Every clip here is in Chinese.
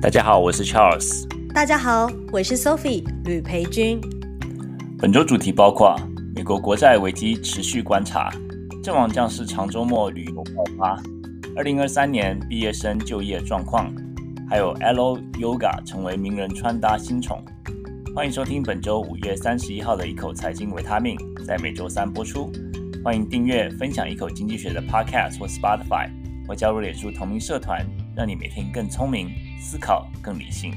大家好，我是 Charles。大家好，我是 Sophie 吕培军。本周主题包括美国国债危机持续观察，阵亡将士长周末旅游爆发，二零二三年毕业生就业状况，还有 Alo Yoga 成为名人穿搭新宠。欢迎收听本周五月三十一号的一口财经维他命，在每周三播出。欢迎订阅分享一口经济学的 Podcast 或 Spotify，或加入脸书同名社团，让你每天更聪明，思考更理性。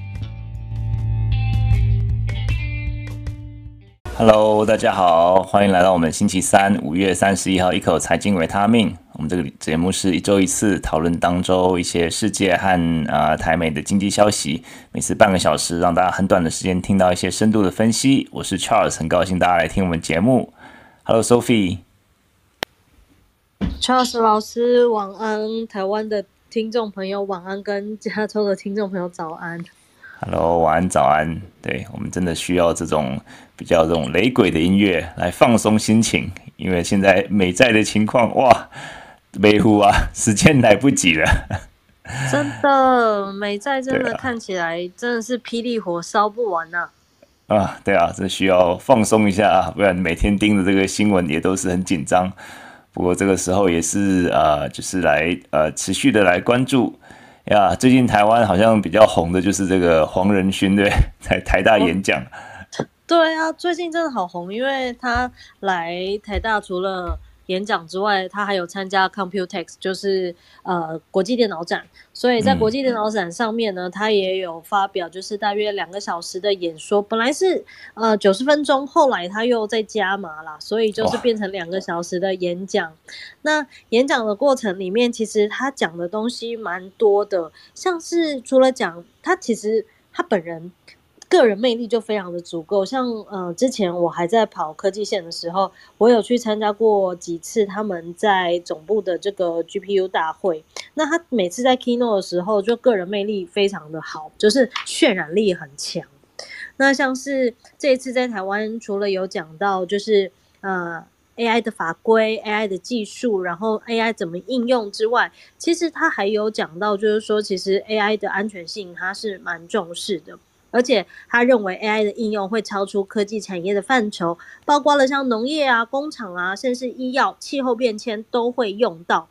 Hello，大家好，欢迎来到我们星期三五月三十一号一口财经维他命。我们这个节目是一周一次讨论当周一些世界和啊、呃、台美的经济消息，每次半个小时，让大家很短的时间听到一些深度的分析。我是 Charles，很高兴大家来听我们节目。Hello，Sophie。Charles 老师晚安，台湾的。听众朋友晚安，跟加州的听众朋友早安。Hello，晚安，早安。对，我们真的需要这种比较这种雷鬼的音乐来放松心情，因为现在美债的情况哇，美乎啊，时间来不及了。真的，美债真的看起来真的是霹雳火烧不完呐、啊。啊，对啊，这需要放松一下啊，不然每天盯着这个新闻也都是很紧张。不过这个时候也是啊，就是来呃持续的来关注呀。最近台湾好像比较红的就是这个黄仁勋对，在台大演讲。对啊，最近真的好红，因为他来台大除了。演讲之外，他还有参加 Computex，就是呃国际电脑展。所以在国际电脑展上面呢，他也有发表，就是大约两个小时的演说。本来是呃九十分钟，后来他又再加码啦，所以就是变成两个小时的演讲。那演讲的过程里面，其实他讲的东西蛮多的，像是除了讲他，其实他本人。个人魅力就非常的足够，像呃之前我还在跑科技线的时候，我有去参加过几次他们在总部的这个 GPU 大会。那他每次在 keynote 的时候，就个人魅力非常的好，就是渲染力很强。那像是这一次在台湾，除了有讲到就是呃 AI 的法规、AI 的技术，然后 AI 怎么应用之外，其实他还有讲到，就是说其实 AI 的安全性他是蛮重视的。而且他认为 AI 的应用会超出科技产业的范畴，包括了像农业啊、工厂啊，甚至医药、气候变迁都会用到。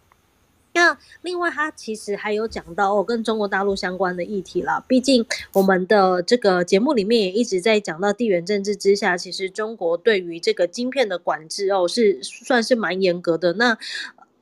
那另外，他其实还有讲到哦，跟中国大陆相关的议题啦。毕竟我们的这个节目里面也一直在讲到地缘政治之下，其实中国对于这个晶片的管制哦，是算是蛮严格的。那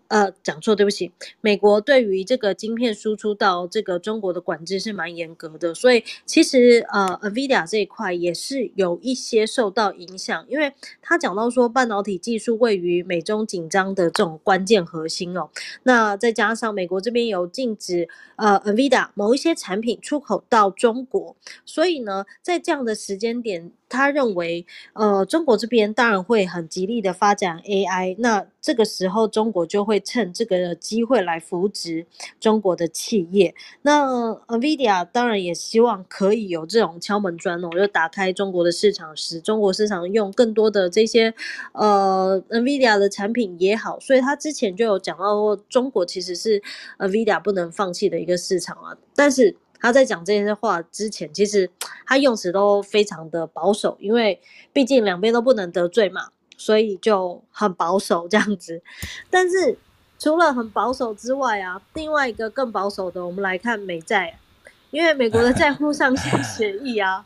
呃，讲错，对不起。美国对于这个晶片输出到这个中国的管制是蛮严格的，所以其实呃，NVIDIA 这一块也是有一些受到影响，因为他讲到说半导体技术位于美中紧张的这种关键核心哦。那再加上美国这边有禁止呃 NVIDIA 某一些产品出口到中国，所以呢，在这样的时间点。他认为，呃，中国这边当然会很极力的发展 AI，那这个时候中国就会趁这个机会来扶植中国的企业。那 NVIDIA 当然也希望可以有这种敲门砖哦，就打开中国的市场，使中国市场用更多的这些呃 NVIDIA 的产品也好。所以他之前就有讲到过，中国其实是 NVIDIA 不能放弃的一个市场啊，但是。他在讲这些话之前，其实他用词都非常的保守，因为毕竟两边都不能得罪嘛，所以就很保守这样子。但是除了很保守之外啊，另外一个更保守的，我们来看美债，因为美国的债务上限 协议啊，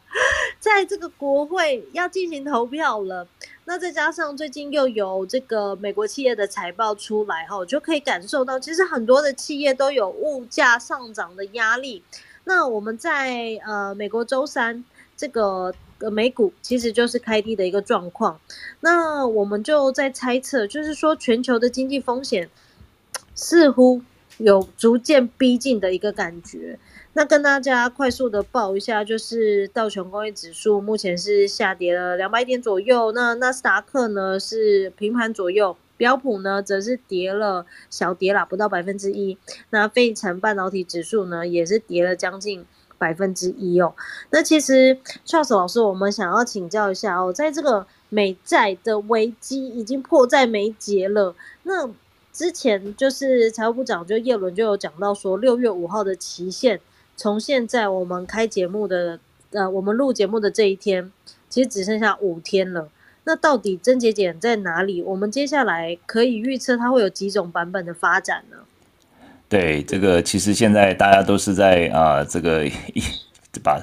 在这个国会要进行投票了。那再加上最近又有这个美国企业的财报出来哈，就可以感受到，其实很多的企业都有物价上涨的压力。那我们在呃美国周三这个美股其实就是开低的一个状况，那我们就在猜测，就是说全球的经济风险似乎有逐渐逼近的一个感觉。那跟大家快速的报一下，就是道琼工业指数目前是下跌了两百点左右，那纳斯达克呢是平盘左右。标普呢，则是跌了小跌啦，不到百分之一。那费城半导体指数呢，也是跌了将近百分之一哦。那其实 Charles 老师，我们想要请教一下哦，在这个美债的危机已经迫在眉睫了。那之前就是财务部长就叶伦就有讲到说，六月五号的期限从现在我们开节目的呃，我们录节目的这一天，其实只剩下五天了。那到底症结点在哪里？我们接下来可以预测它会有几种版本的发展呢？对，这个其实现在大家都是在啊、这个。把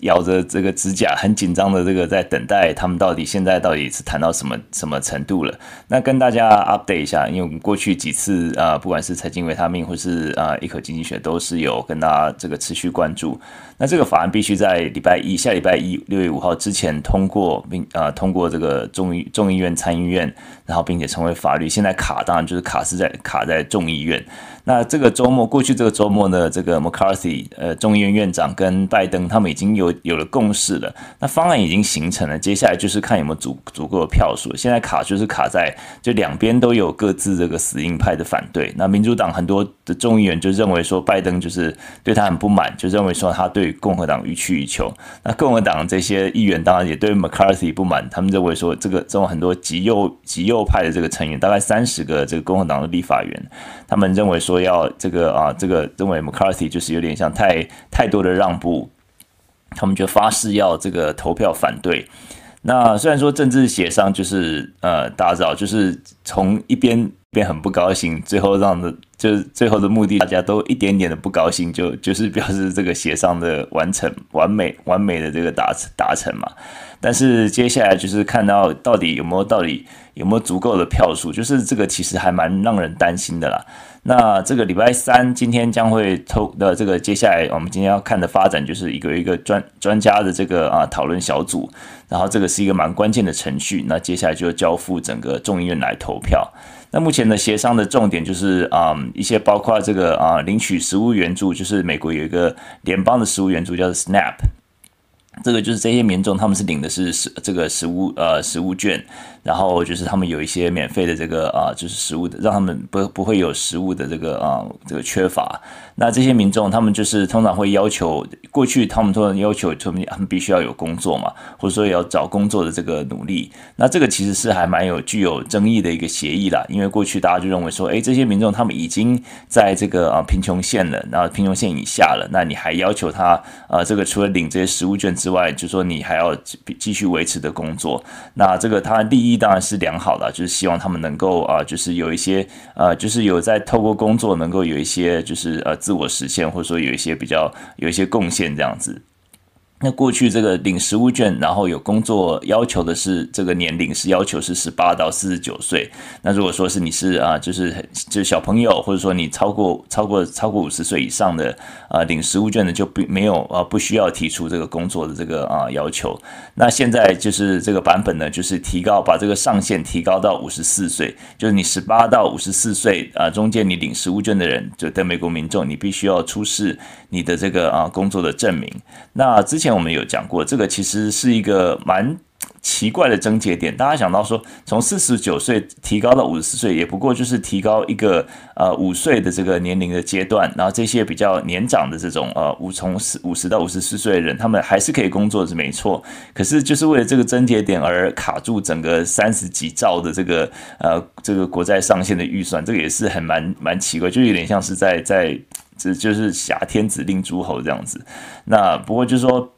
咬着这个指甲，很紧张的这个在等待他们到底现在到底是谈到什么什么程度了？那跟大家 update 一下，因为我们过去几次啊、不管是财经维他命或是啊一口经济学，都是有跟大家这个持续关注。那这个法案必须在礼拜一下礼拜一六月五号之前通过，并啊、呃、通过这个众议众议院参议院，然后并且成为法律。现在卡当然就是卡是在卡在众议院。那这个周末，过去这个周末呢，这个 McCarthy 呃众议院院长跟拜登他们已经有有了共识了，那方案已经形成了，接下来就是看有没有足足够的票数。现在卡就是卡在就两边都有各自这个死硬派的反对。那民主党很多的众议员就认为说拜登就是对他很不满，就认为说他对共和党予取予求。那共和党这些议员当然也对 McCarthy 不满，他们认为说这个这种很多极右极右派的这个成员，大概三十个这个共和党的立法员，他们认为说。说要这个啊，这个认为 McCarthy 就是有点像太太多的让步，他们就发誓要这个投票反对。那虽然说政治协商就是呃，大家知道，就是从一边边很不高兴，最后让的就是最后的目的，大家都一点点的不高兴，就就是表示这个协商的完成完美完美的这个达达成嘛。但是接下来就是看到到底有没有到底有没有足够的票数，就是这个其实还蛮让人担心的啦。那这个礼拜三今天将会抽的这个接下来我们今天要看的发展，就是一个一个专专家的这个啊讨论小组，然后这个是一个蛮关键的程序。那接下来就交付整个众议院来投票。那目前的协商的重点就是啊一些包括这个啊领取食物援助，就是美国有一个联邦的食物援助叫做 SNAP，这个就是这些民众他们是领的是食这个食物呃食物券。然后就是他们有一些免费的这个啊，就是食物的，让他们不不会有食物的这个啊这个缺乏。那这些民众他们就是通常会要求，过去他们通常要求他们他们必须要有工作嘛，或者说要找工作的这个努力。那这个其实是还蛮有具有争议的一个协议啦，因为过去大家就认为说，哎，这些民众他们已经在这个啊贫穷线了，然后贫穷线以下了，那你还要求他啊这个除了领这些食物券之外，就说你还要继续维持的工作，那这个他利益。当然是良好的，就是希望他们能够啊，就是有一些呃，就是有在透过工作能够有一些就是呃自我实现，或者说有一些比较有一些贡献这样子。那过去这个领食物券，然后有工作要求的是这个年龄是要求是十八到四十九岁。那如果说是你是啊，就是就是小朋友，或者说你超过超过超过五十岁以上的啊，领食物券的就不没有啊，不需要提出这个工作的这个啊要求。那现在就是这个版本呢，就是提高把这个上限提高到五十四岁，就是你十八到五十四岁啊中间你领食物券的人，就在美国民众，你必须要出示你的这个啊工作的证明。那之前。我们有讲过，这个其实是一个蛮奇怪的症结点。大家想到说，从四十九岁提高到五十四岁，也不过就是提高一个呃五岁的这个年龄的阶段。然后这些比较年长的这种呃五从五十到五十四岁的人，他们还是可以工作是没错。可是就是为了这个症结点而卡住整个三十几兆的这个呃这个国债上限的预算，这个也是很蛮蛮奇怪，就有点像是在在这就是挟天子令诸侯这样子。那不过就是说。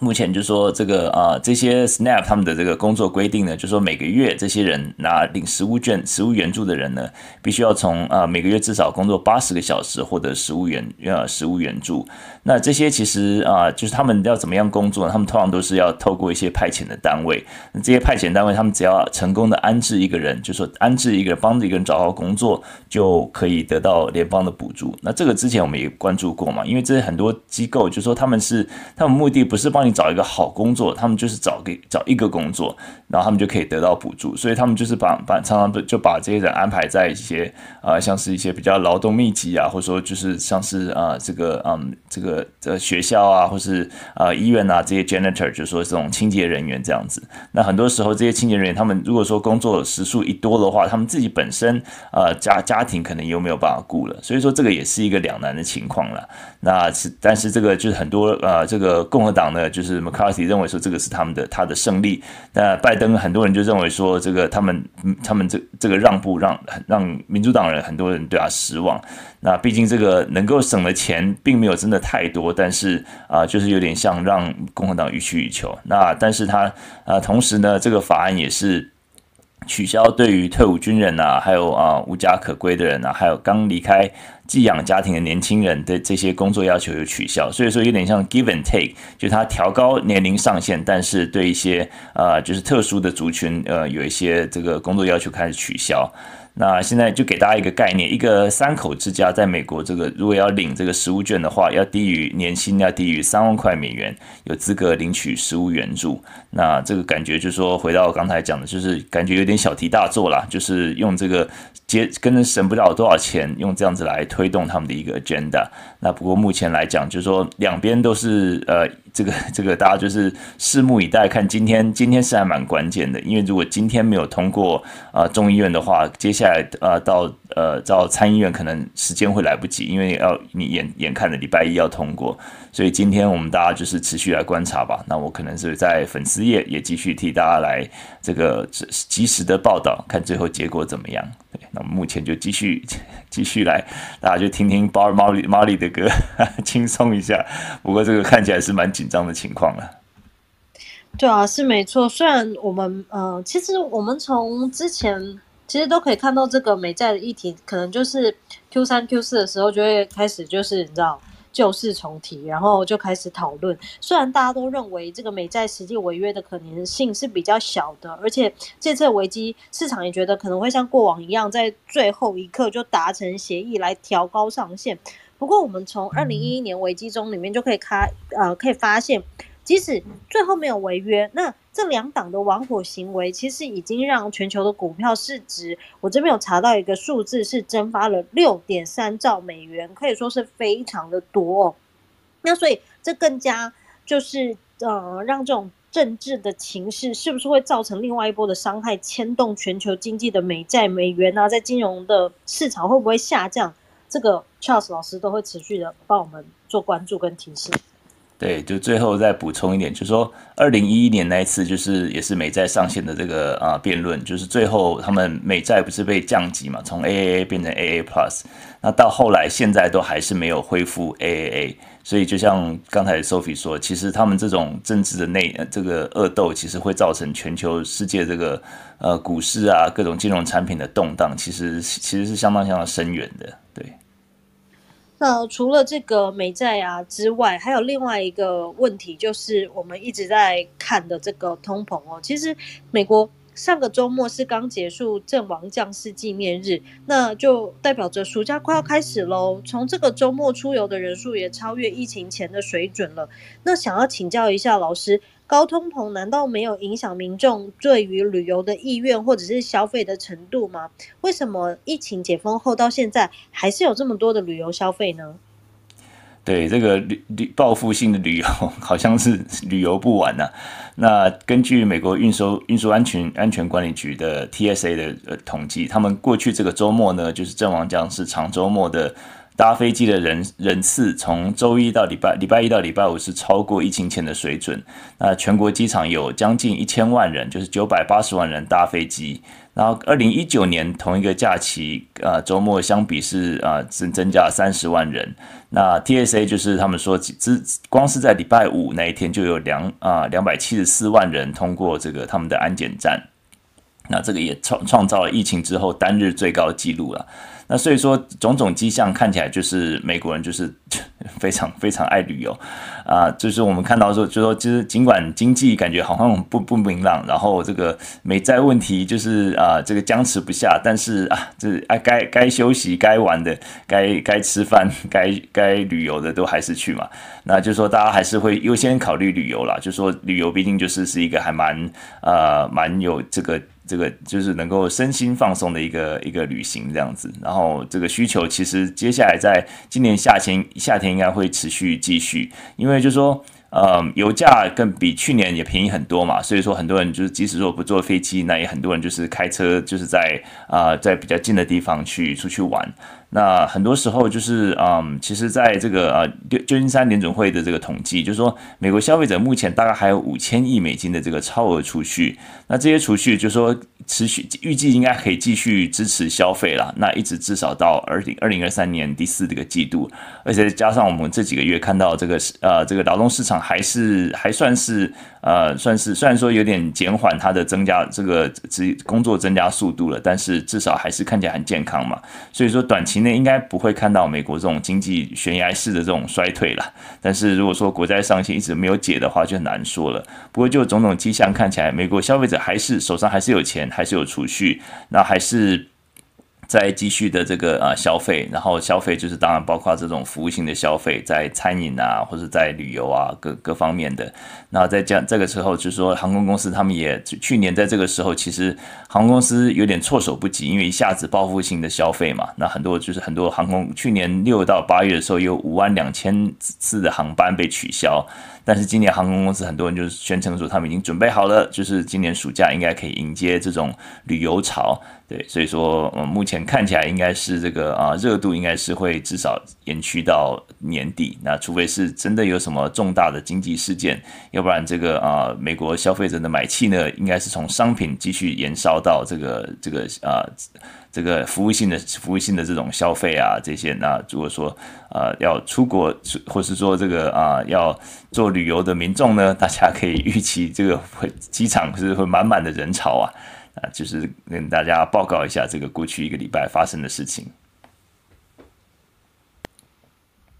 目前就说这个啊，这些 SNAP 他们的这个工作规定呢，就说每个月这些人拿领食物券、食物援助的人呢，必须要从啊每个月至少工作八十个小时获得食物援呃食物援助。那这些其实啊，就是他们要怎么样工作呢？他们通常都是要透过一些派遣的单位。那这些派遣单位，他们只要成功的安置一个人，就说安置一个人，帮着一个人找到工作，就可以得到联邦的补助。那这个之前我们也关注过嘛，因为这些很多机构就说他们是他们目的不是帮。找一个好工作，他们就是找给找一个工作，然后他们就可以得到补助，所以他们就是把把常常就把这些人安排在一些啊、像是一些比较劳动密集啊，或者说就是像是啊、这个嗯这个呃学校啊，或是啊、医院啊这些 janitor，就是说这种清洁人员这样子。那很多时候这些清洁人员，他们如果说工作时数一多的话，他们自己本身啊、家家庭可能又没有办法顾了，所以说这个也是一个两难的情况了。那是但是这个就是很多呃这个共和党呢。就是 McCarthy 认为说这个是他们的他的胜利。那拜登很多人就认为说这个他们他们这这个让步让让民主党人很多人对他失望。那毕竟这个能够省的钱并没有真的太多，但是啊、就是有点像让共和党予取予求。那但是他啊、同时呢，这个法案也是。取消对于退伍军人啊，还有啊无家可归的人啊，还有刚离开寄养家庭的年轻人的这些工作要求有取消，所以说有点像 give and take，就他调高年龄上限，但是对一些呃就是特殊的族群呃有一些这个工作要求开始取消。那现在就给大家一个概念，一个三口之家在美国，这个如果要领这个食物券的话，要低于年薪要低于三万块美元，有资格领取食物援助。那这个感觉就是说，回到刚才讲的，就是感觉有点小题大做啦，就是用这个接跟着省不了多少钱，用这样子来推动他们的一个 agenda。那不过目前来讲，就是说两边都是呃。这个 这个大家就是拭目以待，看今天今天是还蛮关键的，因为如果今天没有通过啊、众议院的话，接下来啊、呃、到呃到参议院可能时间会来不及，因为要你眼眼看着礼拜一要通过，所以今天我们大家就是持续来观察吧。那我可能是在粉丝页也继续替大家来这个及时的报道，看最后结果怎么样。那我们目前就继续继续来，大家就听听保尔毛里毛里的歌，轻松一下。不过这个看起来是蛮紧。紧张的情况了，对啊，是没错。虽然我们呃，其实我们从之前其实都可以看到，这个美债的议题，可能就是 Q 三、Q 四的时候就会开始，就是你知道旧事重提，然后就开始讨论。虽然大家都认为这个美债实际违约的可能性是比较小的，而且这次危机市场也觉得可能会像过往一样，在最后一刻就达成协议来调高上限。不过，我们从二零一一年危机中里面就可以看，呃，可以发现，即使最后没有违约，那这两党的玩火行为其实已经让全球的股票市值，我这边有查到一个数字是蒸发了六点三兆美元，可以说是非常的多哦。那所以这更加就是呃，让这种政治的情势是不是会造成另外一波的伤害，牵动全球经济的美债、美元啊，在金融的市场会不会下降？这个 Charles 老师都会持续的帮我们做关注跟提醒。对，就最后再补充一点，就是说二零一一年那一次，就是也是美债上限的这个啊辩论，就是最后他们美债不是被降级嘛，从 AAA 变成 AA Plus，那到后来现在都还是没有恢复 AAA，所以就像刚才 Sophie 说，其实他们这种政治的内这个恶斗，其实会造成全球世界这个呃股市啊各种金融产品的动荡，其实其实是相当相当深远的，那除了这个美债啊之外，还有另外一个问题，就是我们一直在看的这个通膨哦。其实美国上个周末是刚结束阵亡将士纪念日，那就代表着暑假快要开始喽。从这个周末出游的人数也超越疫情前的水准了。那想要请教一下老师。高通膨难道没有影响民众对于旅游的意愿或者是消费的程度吗？为什么疫情解封后到现在还是有这么多的旅游消费呢？对，这个旅旅报复性的旅游好像是旅游不完呐、那根据美国运输运输安全安全管理局的 TSA 的统计，他们过去这个周末呢，就是阵亡将士长周末的。搭飞机的人人次从周一到礼拜礼拜一到礼拜五是超过疫情前的水准。那全国机场有将近一千万人，就是九百八十万人搭飞机。然后二零一九年同一个假期，啊周末相比是啊增增加了三十万人。那 TSA 就是他们说，只光是在礼拜五那一天就有两啊两百七十四万人通过这个他们的安检站。那这个也创创造了疫情之后单日最高纪录了。那所以说，种种迹象看起来就是美国人就是 非常非常爱旅游啊，就是我们看到说，就说其实尽管经济感觉好像不不明朗，然后这个美债问题就是啊这个僵持不下，但是啊这啊该该休息该玩的该该吃饭该该旅游的都还是去嘛，那就是说大家还是会优先考虑旅游啦，就说旅游毕竟就是是一个还蛮啊蛮有这个。这个就是能够身心放松的一个一个旅行这样子，然后这个需求其实接下来在今年夏天夏天应该会持续继续，因为就是说呃，油价更比去年也便宜很多嘛，所以说很多人就是即使说不坐飞机，那也很多人就是开车，就是在啊、在比较近的地方去出去玩。那很多时候就是，嗯，其实在这个呃旧旧金山联准会的这个统计，就是说美国消费者目前大概还有五千亿美金的这个超额储蓄。那这些储蓄就是说持续预计应该可以继续支持消费了。那一直至少到二零二零二三年第四这个季度，而且加上我们这几个月看到这个呃这个劳动市场还是还算是呃算是虽然说有点减缓它的增加这个职工作增加速度了，但是至少还是看起来很健康嘛。所以说短期。内应该不会看到美国这种经济悬崖式的这种衰退了，但是如果说国债上限一直没有解的话，就很难说了。不过就种种迹象看起来，美国消费者还是手上还是有钱，还是有储蓄，那还是。在继续的这个啊消费，然后消费就是当然包括这种服务性的消费，在餐饮啊或者在旅游啊各各方面的。那在这样这个时候，就是说航空公司他们也去年在这个时候，其实航空公司有点措手不及，因为一下子报复性的消费嘛，那很多就是很多航空去年六到八月的时候有五万两千次的航班被取消。但是今年航空公司很多人就是宣称说他们已经准备好了，就是今年暑假应该可以迎接这种旅游潮，对，所以说呃目前看起来应该是这个啊热度应该是会至少延续到年底，那除非是真的有什么重大的经济事件，要不然这个啊美国消费者的买气呢，应该是从商品继续延烧到这个这个啊。这个服务性的服务性的这种消费啊，这些那如果说呃要出国，或是说这个啊、要做旅游的民众呢，大家可以预期这个会机场是会满满的人潮啊啊，就是跟大家报告一下这个过去一个礼拜发生的事情。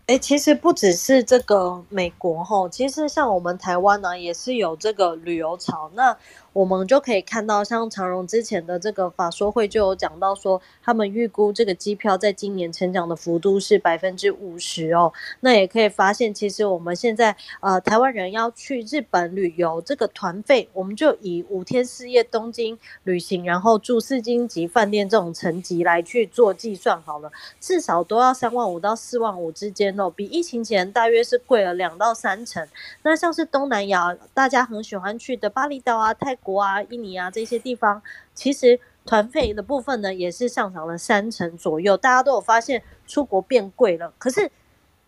哎，其实不只是这个美国哈，其实像我们台湾呢，也是有这个旅游潮那。我们就可以看到，像长荣之前的这个法说会就有讲到说，他们预估这个机票在今年成长的幅度是百分之五十哦。那也可以发现，其实我们现在呃台湾人要去日本旅游，这个团费我们就以五天四夜东京旅行，然后住四星级饭店这种层级来去做计算好了，至少都要三万五到四万五之间哦，比疫情前大约是贵了两到三成。那像是东南亚，大家很喜欢去的巴厘岛啊、泰。国啊，印尼啊这些地方，其实团费的部分呢，也是上涨了三成左右。大家都有发现出国变贵了。可是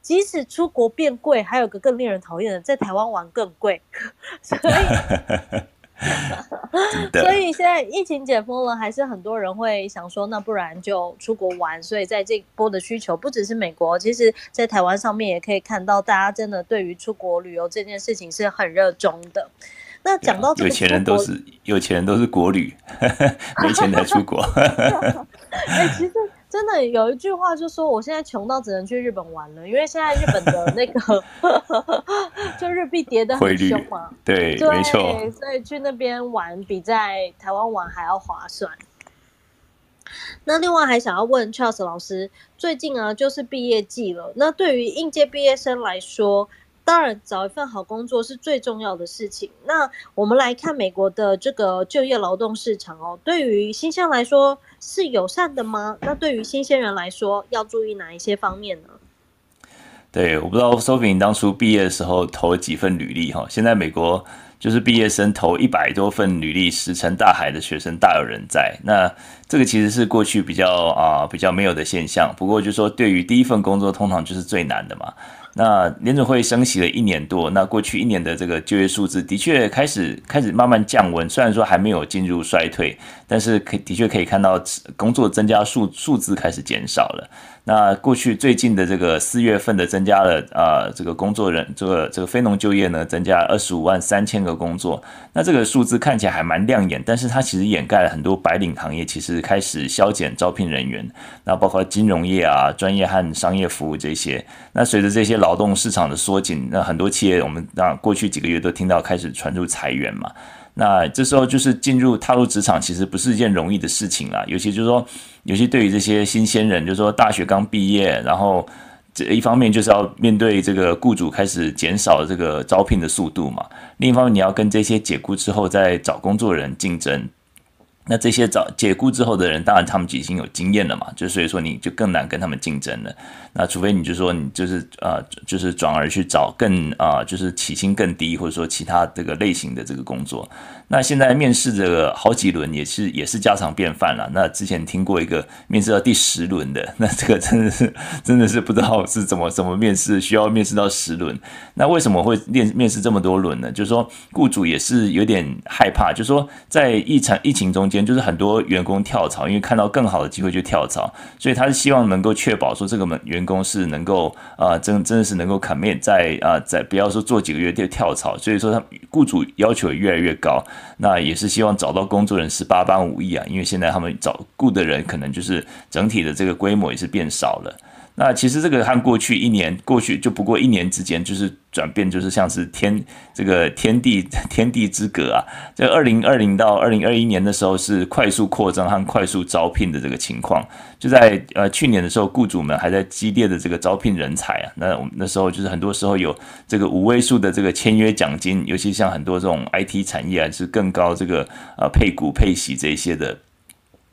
即使出国变贵，还有个更令人讨厌的，在台湾玩更贵。所以 所以现在疫情解封了，还是很多人会想说，那不然就出国玩。所以在这波的需求，不只是美国，其实在台湾上面也可以看到，大家真的对于出国旅游这件事情是很热衷的。那讲到这个，有钱人都是有钱人都是国旅，没钱才出国。哎、欸，其实真的有一句话就说，我现在穷到只能去日本玩了，因为现在日本的那个 就日币跌得很凶嘛。对，对，没错。所以去那边玩比在台湾玩还要划算。那另外还想要问 Charles 老师，最近啊就是毕业季了，那对于应届毕业生来说，当然，找一份好工作是最重要的事情。那我们来看美国的这个就业劳动市场哦，对于新鲜来说是友善的吗？那对于新鲜人来说，要注意哪一些方面呢？对，我不知道 Sophie 当初毕业的时候投了几份履历哈。现在美国就是毕业生投一百多份履历，石沉大海的学生大有人在。那这个其实是过去比较啊、比较没有的现象。不过就是说，对于第一份工作，通常就是最难的嘛。那联准会升息了一年多，那过去一年的这个就业数字的确开始开始慢慢降温，虽然说还没有进入衰退，但是可的确可以看到工作增加数数字开始减少了。那过去最近的这个四月份的增加了啊，这个工作人这个这个非农就业呢，增加二十五万三千个工作，那这个数字看起来还蛮亮眼，但是它其实掩盖了很多白领行业其实开始削减招聘人员，那包括金融业啊、专业和商业服务这些。那随着这些劳动市场的缩紧，那很多企业我们啊过去几个月都听到开始传出裁员嘛。那这时候就是进入踏入职场，其实不是一件容易的事情啦。尤其就是说，尤其对于这些新鲜人，就是说大学刚毕业，然后这一方面就是要面对这个雇主开始减少这个招聘的速度嘛。另一方面，你要跟这些解雇之后再找工作人竞争。那这些找解雇之后的人，当然他们已经有经验了嘛，就所以说你就更难跟他们竞争了。那除非你就说你就是呃就是转而去找更啊、就是起薪更低，或者说其他这个类型的这个工作。那现在面试这个好几轮也是也是家常便饭了。那之前听过一个面试到第十轮的，那这个真的是真的是不知道是怎么怎么面试，需要面试到十轮。那为什么会面面试这么多轮呢？就是说雇主也是有点害怕，就是说在疫情疫情中间。就是很多员工跳槽，因为看到更好的机会就跳槽，所以他是希望能够确保说这个门员工是能够啊、真真的是能够 commit 在啊、在不要说做几个月就跳槽，所以说他雇主要求也越来越高，那也是希望找到工作人十八般武艺啊，因为现在他们找雇的人可能就是整体的这个规模也是变少了。那其实这个和过去一年过去就不过一年之间，就是转变，就是像是天这个天地 天地之隔啊。在二零二零到二零二一年的时候，是快速扩张和快速招聘的这个情况。就在呃去年的时候，雇主们还在激烈的这个招聘人才啊。那我们那时候就是很多时候有这个五位数的这个签约奖金，尤其像很多这种 IT 产业啊，是更高这个呃配股配息这些的。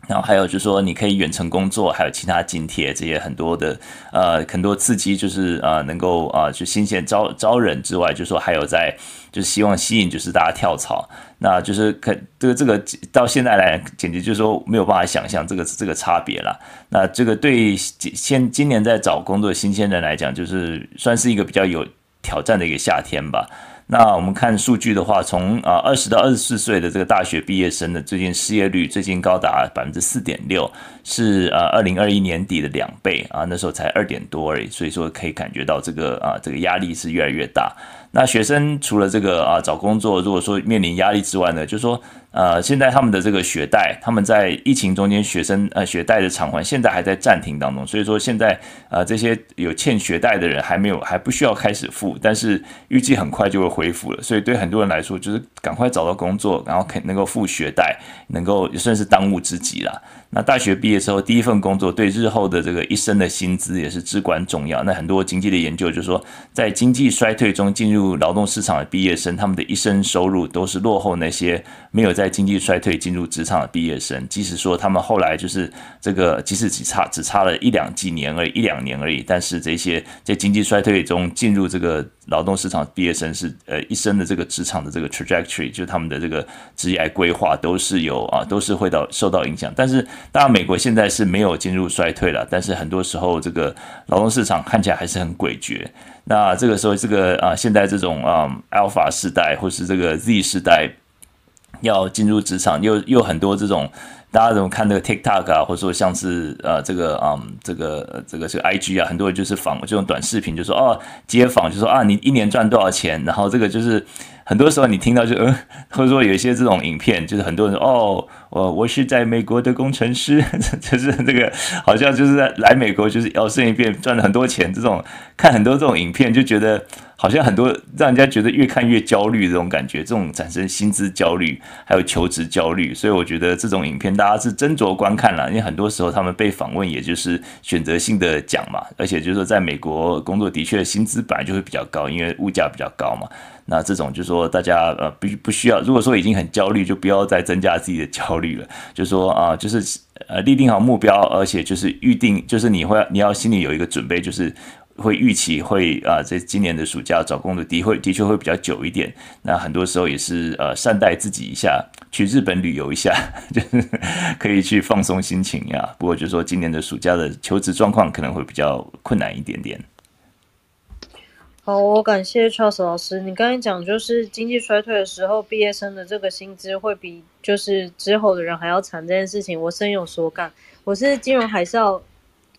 然后还有就是说，你可以远程工作，还有其他津贴，这些很多的呃很多刺激，就是呃能够啊、呃、就新鲜招招人之外，就是说还有在就是希望吸引就是大家跳槽，那就是可这个这个到现在来简直就是说没有办法想象这个这个差别了。那这个对现今年在找工作的新鲜人来讲，就是算是一个比较有挑战的一个夏天吧。那我们看数据的话，从啊二十到二十四岁的这个大学毕业生的最近失业率最近高达百分之四点六，是啊二零二一年底的两倍啊，那时候才二点多而已，所以说可以感觉到这个啊这个压力是越来越大。那学生除了这个啊找工作，如果说面临压力之外呢，就是说呃现在他们的这个学贷，他们在疫情中间学生呃学贷的偿还现在还在暂停当中，所以说现在呃这些有欠学贷的人还没有还不需要开始付，但是预计很快就会恢复了，所以对很多人来说就是赶快找到工作，然后肯能够付学贷，能够算是当务之急了。那大学毕业之后第一份工作对日后的这个一生的薪资也是至关重要。那很多经济的研究就是说，在经济衰退中进入劳动市场的毕业生，他们的一生收入都是落后那些没有在在经济衰退进入职场的毕业生。即使说他们后来就是这个，即使只差只差了一两几年而已，一两年而已，但是这些在经济衰退中进入这个劳动市场毕业生是呃一生的这个职场的这个 trajectory，就他们的这个职业规划都是有啊，都是会到受到影响。但是当然美国现在是没有进入衰退了，但是很多时候这个劳动市场看起来还是很诡谲。那这个时候这个啊现在这种啊 Alpha 世代或是这个 Z 世代要进入职场，又又很多这种。大家怎么看这个 TikTok 啊，或者说像是呃这个嗯这个这个这个 IG 啊，很多人就是仿这种短视频，就说哦街访，就说啊你一年赚多少钱？然后这个就是很多时候你听到就嗯，或者说有一些这种影片，就是很多人哦我我是在美国的工程师，就是这个好像就是在来美国就是摇身一变赚了很多钱，这种看很多这种影片就觉得。好像很多让人家觉得越看越焦虑这种感觉，这种产生薪资焦虑，还有求职焦虑，所以我觉得这种影片大家是斟酌观看了，因为很多时候他们被访问也就是选择性的讲嘛，而且就是说在美国工作的确薪资本来就会比较高，因为物价比较高嘛。那这种就是说大家呃不不需要，如果说已经很焦虑，就不要再增加自己的焦虑了。就说啊，就是呃立定好目标，而且就是预定，就是你会你要心里有一个准备，就是。会预期会啊，在今年的暑假找工作的会的确会比较久一点。那很多时候也是呃善待自己一下，去日本旅游一下，就是可以去放松心情呀。不过就是说今年的暑假的求职状况可能会比较困难一点点。好，我感谢 Charles 老师。你刚才讲就是经济衰退的时候，毕业生的这个薪资会比就是之后的人还要惨这件事情，我深有所感。我是金融海啸。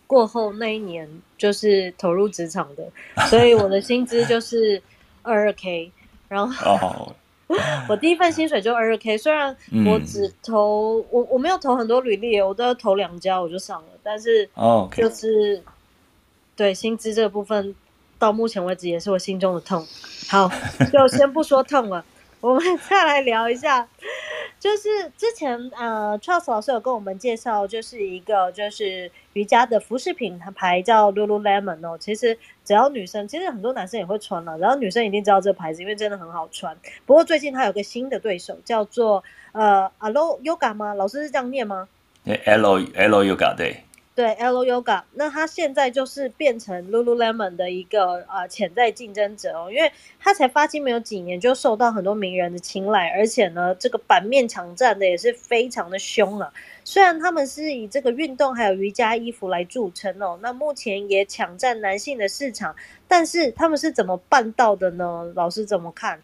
过后那一年就是投入职场的，所以我的薪资就是二二 k，然后 我第一份薪水就二二 k，虽然我只投、嗯、我我没有投很多履历，我都要投两家我就上了，但是就是对薪资这个部分到目前为止也是我心中的痛。好，就先不说痛了，我们 再来聊一下。就是之前呃，Charles 老师有跟我们介绍，就是一个就是瑜伽的服饰品牌叫 Lululemon 哦。其实只要女生，其实很多男生也会穿了，然后女生一定知道这个牌子，因为真的很好穿。不过最近它有个新的对手，叫做呃 Alo Yoga 吗？老师是这样念吗？对，Alo Alo Yoga 对。对，Alo Yoga，那它现在就是变成 Lululemon 的一个呃潜在竞争者哦，因为它才发迹没有几年，就受到很多名人的青睐，而且呢，这个版面抢占的也是非常的凶啊。虽然他们是以这个运动还有瑜伽衣服来著称哦，那目前也抢占男性的市场，但是他们是怎么办到的呢？老师怎么看？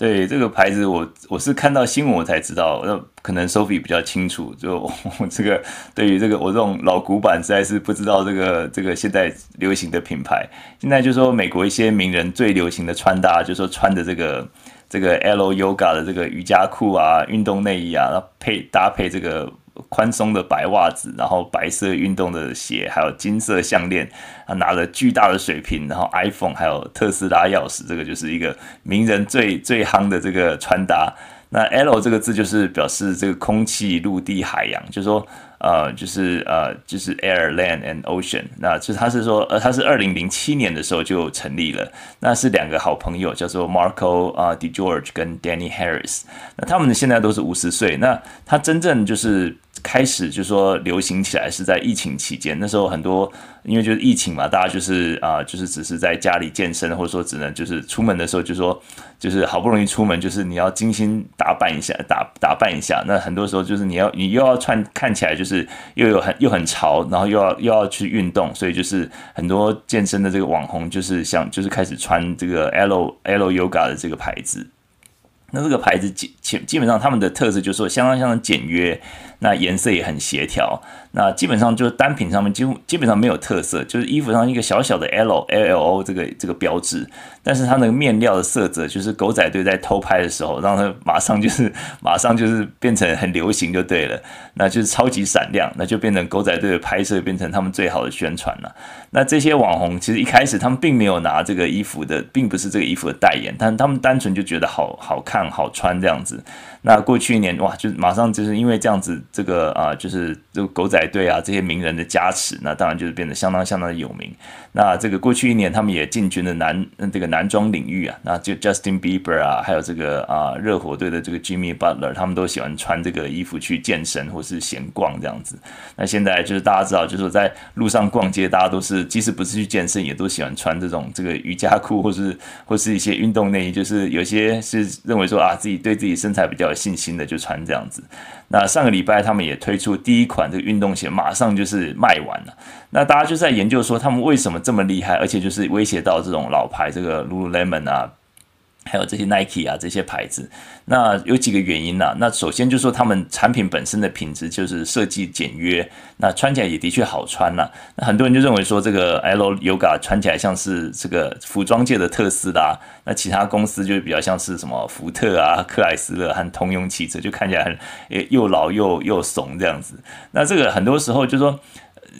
对这个牌子我，我是看到新闻我才知道，那可能 Sophie 比较清楚。就 我这个对于这个我这种老古板，实在是不知道这个这个现在流行的品牌。现在就说美国一些名人最流行的穿搭，就说穿的这个这个 L Yoga 的这个瑜伽裤啊、运动内衣啊，配搭配这个。宽松的白袜子，然后白色运动的鞋，还有金色项链，啊，拿着巨大的水瓶，然后 iPhone，还有特斯拉钥匙，这个就是一个名人最最夯的这个穿搭。那 L 这个字就是表示这个空气、陆地、海洋，就是说。呃，就是呃，就是 Air, Land and Ocean，那就是他是说，呃，他是二零零七年的时候就成立了，那是两个好朋友，叫做 Marco 啊、DeGeorge 跟 Danny Harris，那他们现在都是五十岁，那他真正就是。开始就是说流行起来是在疫情期间，那时候很多因为就是疫情嘛，大家就是啊、就是只是在家里健身，或者说只能就是出门的时候就说就是好不容易出门，就是你要精心打扮一下，打打扮一下。那很多时候就是你要你又要穿看起来就是又有很又很潮，然后又要又要去运动，所以就是很多健身的这个网红就是想就是开始穿这个 L L Yoga 的这个牌子。那这个牌子基基基本上他们的特色就是说相当相当简约。那颜色也很协调，那基本上就是单品上面几乎基本上没有特色，就是衣服上一个小小的 L L L O 这个这个标志，但是它那个面料的色泽，就是狗仔队在偷拍的时候，让它马上就是 马上就是变成很流行就对了，那就是超级闪亮，那就变成狗仔队的拍摄变成他们最好的宣传了。那这些网红其实一开始他们并没有拿这个衣服的，并不是这个衣服的代言，但他们单纯就觉得好好看好穿这样子。那过去一年哇，就马上就是因为这样子。这个啊，就是这个狗仔队啊，这些名人的加持，那当然就是变得相当相当的有名。那这个过去一年，他们也进军了男这个男装领域啊，那就 Justin Bieber 啊，还有这个啊热火队的这个 Jimmy Butler，他们都喜欢穿这个衣服去健身或是闲逛这样子。那现在就是大家知道，就是在路上逛街，大家都是即使不是去健身，也都喜欢穿这种这个瑜伽裤或是或是一些运动内衣，就是有些是认为说啊自己对自己身材比较有信心的，就穿这样子。那上个礼拜他们也推出第一款这个运动鞋，马上就是卖完了。那大家就在研究说他们为什么这么厉害，而且就是威胁到这种老牌这个 Lululemon 啊。还有这些 Nike 啊，这些牌子，那有几个原因呢、那首先就是说，他们产品本身的品质就是设计简约，那穿起来也的确好穿呐、那很多人就认为说，这个 L Yoga 穿起来像是这个服装界的特斯拉，那其他公司就比较像是什么福特啊、克莱斯勒和通用汽车，就看起来很诶又老又又怂这样子。那这个很多时候就是说，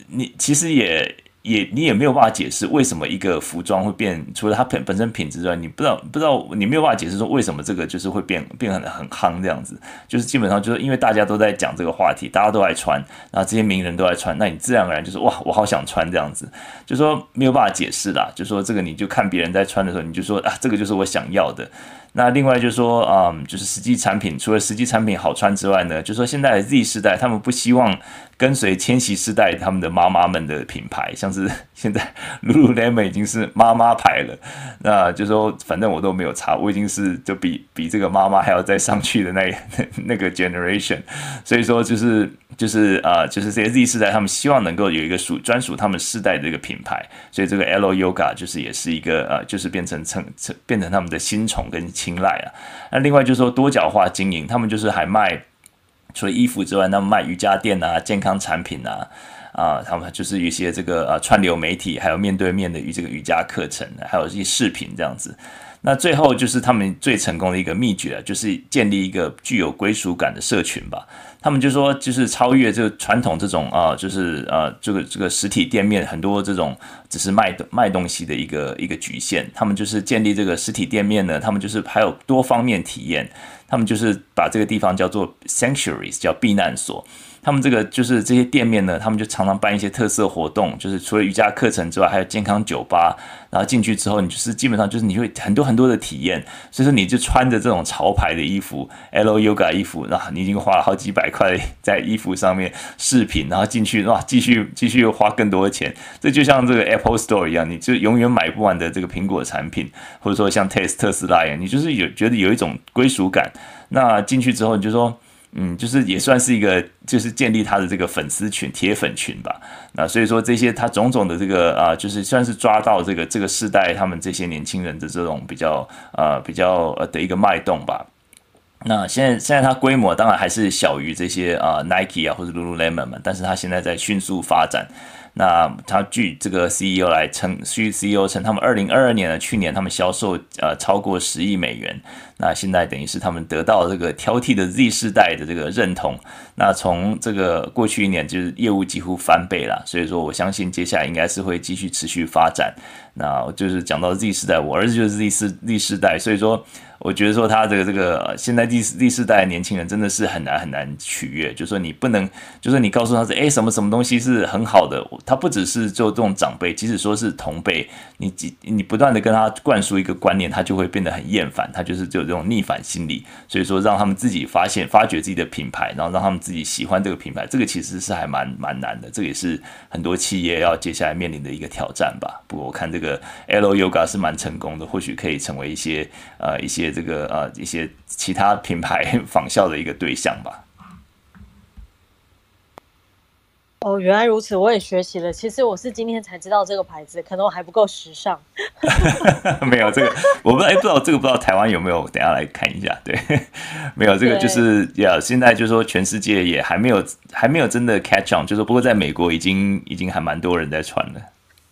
你其实也。也你也没有办法解释为什么一个服装会变，除了它本本身品质之外，你不知道不知道你没有办法解释说为什么这个就是会变变很很夯这样子，就是基本上就是因为大家都在讲这个话题，大家都爱穿，然后这些名人都爱穿，那你自然而然就是哇，我好想穿这样子，就说没有办法解释啦，就说这个你就看别人在穿的时候，你就说啊，这个就是我想要的。那另外就是说，嗯，就是实际产品，除了实际产品好穿之外呢，就是说现在 Z 世代他们不希望跟随千禧世代他们的妈妈们的品牌，像是现在 Lululemon 已经是妈妈牌了。那就说，反正我都没有差，我已经是就比比这个妈妈还要再上去的那那 那个 generation。所以说，就是就是啊，就是这些 Z 世代他们希望能够有一个属专属他们世代的一个品牌。所以这个 L O YOGA 就是也是一个呃，就是变成成成变成他们的新宠跟。青睐啊，那另外就是说多角化经营，他们就是还卖除了衣服之外，那卖瑜伽垫啊、健康产品啊，啊，他们就是一些这个呃串流媒体，还有面对面的与这个瑜伽课程，还有一些视频这样子。那最后就是他们最成功的一个秘诀，就是建立一个具有归属感的社群吧。他们就说就是超越这个传统这种啊、就是呃这个这个实体店面很多这种只是卖卖东西的一个一个局限，他们就是建立这个实体店面呢，他们就是还有多方面体验，他们就是把这个地方叫做 sanctuaries，叫避难所。他们这个就是这些店面呢，他们就常常办一些特色活动，就是除了瑜伽课程之外，还有健康酒吧。然后进去之后，你就是基本上就是你会很多很多的体验。所以说，你就穿着这种潮牌的衣服 LO Yoga 衣服，然后你已经花了好几百块在衣服上面饰品，然后进去哇，继续继续又花更多的钱。这就像这个 Apple Store 一样，你就永远买不完的这个苹果产品，或者说像 Test 特斯拉一样，你就是有觉得有一种归属感。那进去之后，你就说。嗯，就是也算是一个，就是建立他的这个粉丝群、铁粉群吧。那所以说这些他种种的这个啊，就是算是抓到这个这个世代他们这些年轻人的这种比较呃比较呃的一个脉动吧。那现在现在它规模当然还是小于这些啊 Nike 啊或者 Lululemon 嘛，但是它现在在迅速发展。那他据这个 CEO 来称，据 CEO 称，他们二零二二年的去年他们销售呃超过十亿美元。那现在等于是他们得到这个挑剔的 Z 世代的这个认同。那从这个过去一年就是业务几乎翻倍了，所以说我相信接下来应该是会继续持续发展。那就是讲到 Z 世代，我儿子就是 Z 世 Z 世代，所以说。我觉得说他的这个现在第第四代的年轻人真的是很难很难取悦，就是说你不能，就是你告诉他是哎什么什么东西是很好的，他不只是做这种长辈，即使说是同辈，你你不断的跟他灌输一个观念，他就会变得很厌烦，他就是就这种逆反心理，所以说让他们自己发现发掘自己的品牌，然后让他们自己喜欢这个品牌，这个其实是还蛮蛮难的，这个也是很多企业要接下来面临的一个挑战吧。不过我看这个 L Yoga 是蛮成功的，或许可以成为一些呃一些。这个呃一些其他品牌仿效的一个对象吧。哦，原来如此，我也学习了。其实我是今天才知道这个牌子，可能我还不够时尚。没有这个，我不知道，哎，不知道这个不知道台湾有没有？等下来看一下。对，没有这个，就是呀，现在就是说全世界也还没有还没有真的 catch on，就是不过在美国已经已经还蛮多人在穿了。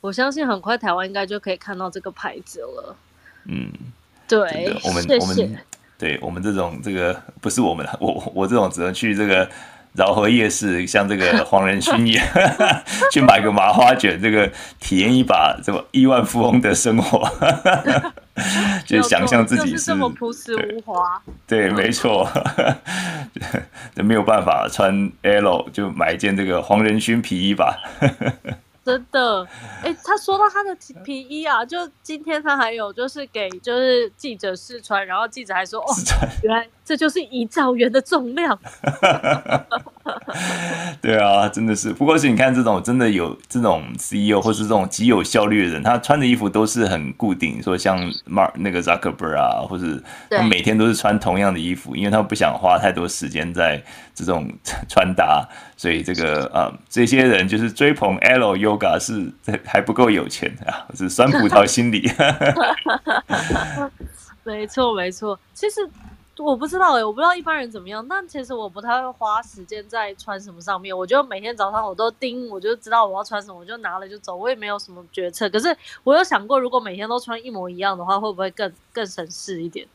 我相信很快台湾应该就可以看到这个牌子了。嗯。对，我们我们对我们这种这个不是我们，我我这种只能去这个饶河夜市，像这个黄仁勋一样，去买个麻花卷，这个体验一把什么亿万富翁的生活，就想象自己是，是这么朴实无华。对，对没错，就没有办法穿 L，就买一件这个黄仁勋皮衣吧。真的，哎、欸，他说到他的皮衣啊，就今天他还有就是给就是记者试穿，然后记者还说，哦，原来这就是一兆元的重量。对啊，真的是。不过是你看这种真的有这种 CEO 或是这种极有效率的人，他穿的衣服都是很固定，说像 Mark 那个 Zuckerberg 啊，或是他每天都是穿同样的衣服，因为他不想花太多时间在这种 穿搭。所以这个呃，这些人就是追捧 L Yoga 是 还不够有钱啊，是酸葡萄心理。没错没错，其实我不知道哎，我不知道一般人怎么样，但其实我不太会花时间在穿什么上面。我就每天早上我都盯，我就知道我要穿什么，我就拿了就走，我也没有什么决策。可是我有想过，如果每天都穿一模一样的话，会不会更更省事一点？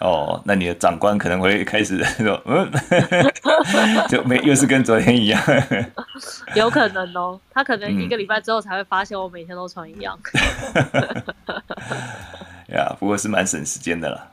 哦，那你的长官可能会开始 说，嗯，就没又是跟昨天一样，有可能哦，他可能一个礼拜之后才会发现我每天都穿一样。呀，不过是蛮省时间的啦。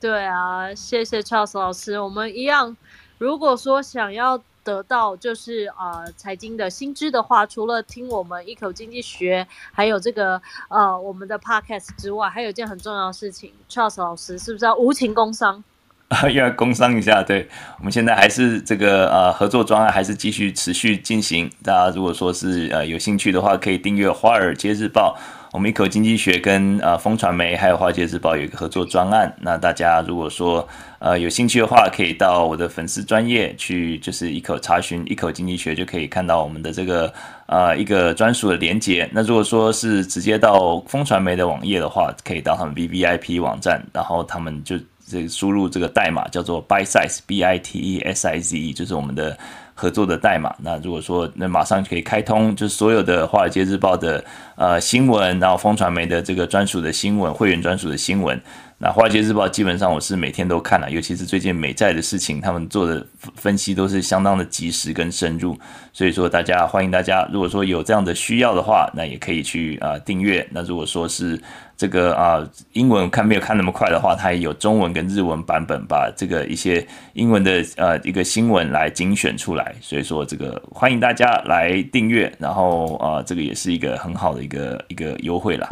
对啊，谢谢 Charles 老师，我们一样，如果说想要。得到就是呃财经的新知的话，除了听我们一口经济学，还有这个呃我们的 podcast 之外，还有一件很重要的事情，Charles 老师是不是要无情工商？要工商一下，对，我们现在还是这个呃合作专案还是继续持续进行，大家如果说是呃有兴趣的话，可以订阅《华尔街日报》。我们一口经济学跟呃风传媒还有华尔街日报有一个合作专案，那大家如果说呃有兴趣的话，可以到我的粉丝专业去，就是一口查询一口经济学，就可以看到我们的这个呃一个专属的连接。那如果说是直接到风传媒的网页的话，可以到他们 VVIP 网站，然后他们就这输入这个代码叫做 b y s i z e B I T E S I Z E，就是我们的。合作的代码，那如果说那马上就可以开通，就是所有的《华尔街日报》的呃新闻，然后风传媒的这个专属的新闻，会员专属的新闻，那《华尔街日报》基本上我是每天都看了，尤其是最近美债的事情，他们做的分析都是相当的及时跟深入。所以说，大家欢迎大家，如果说有这样的需要的话，那也可以去啊、订阅。那如果说是这个啊、英文看没有看那么快的话，它也有中文跟日文版本，把这个一些英文的呃一个新闻来精选出来。所以说，这个欢迎大家来订阅，然后啊、这个也是一个很好的一个一个优惠啦。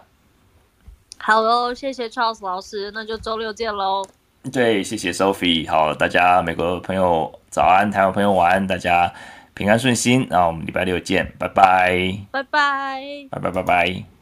好喽，谢谢 Charles 老师，那就周六见喽。对，谢谢 Sophie。好，大家美国朋友早安，台湾朋友晚安，大家平安顺心。那我们礼拜六见，拜拜。拜拜。拜拜拜拜。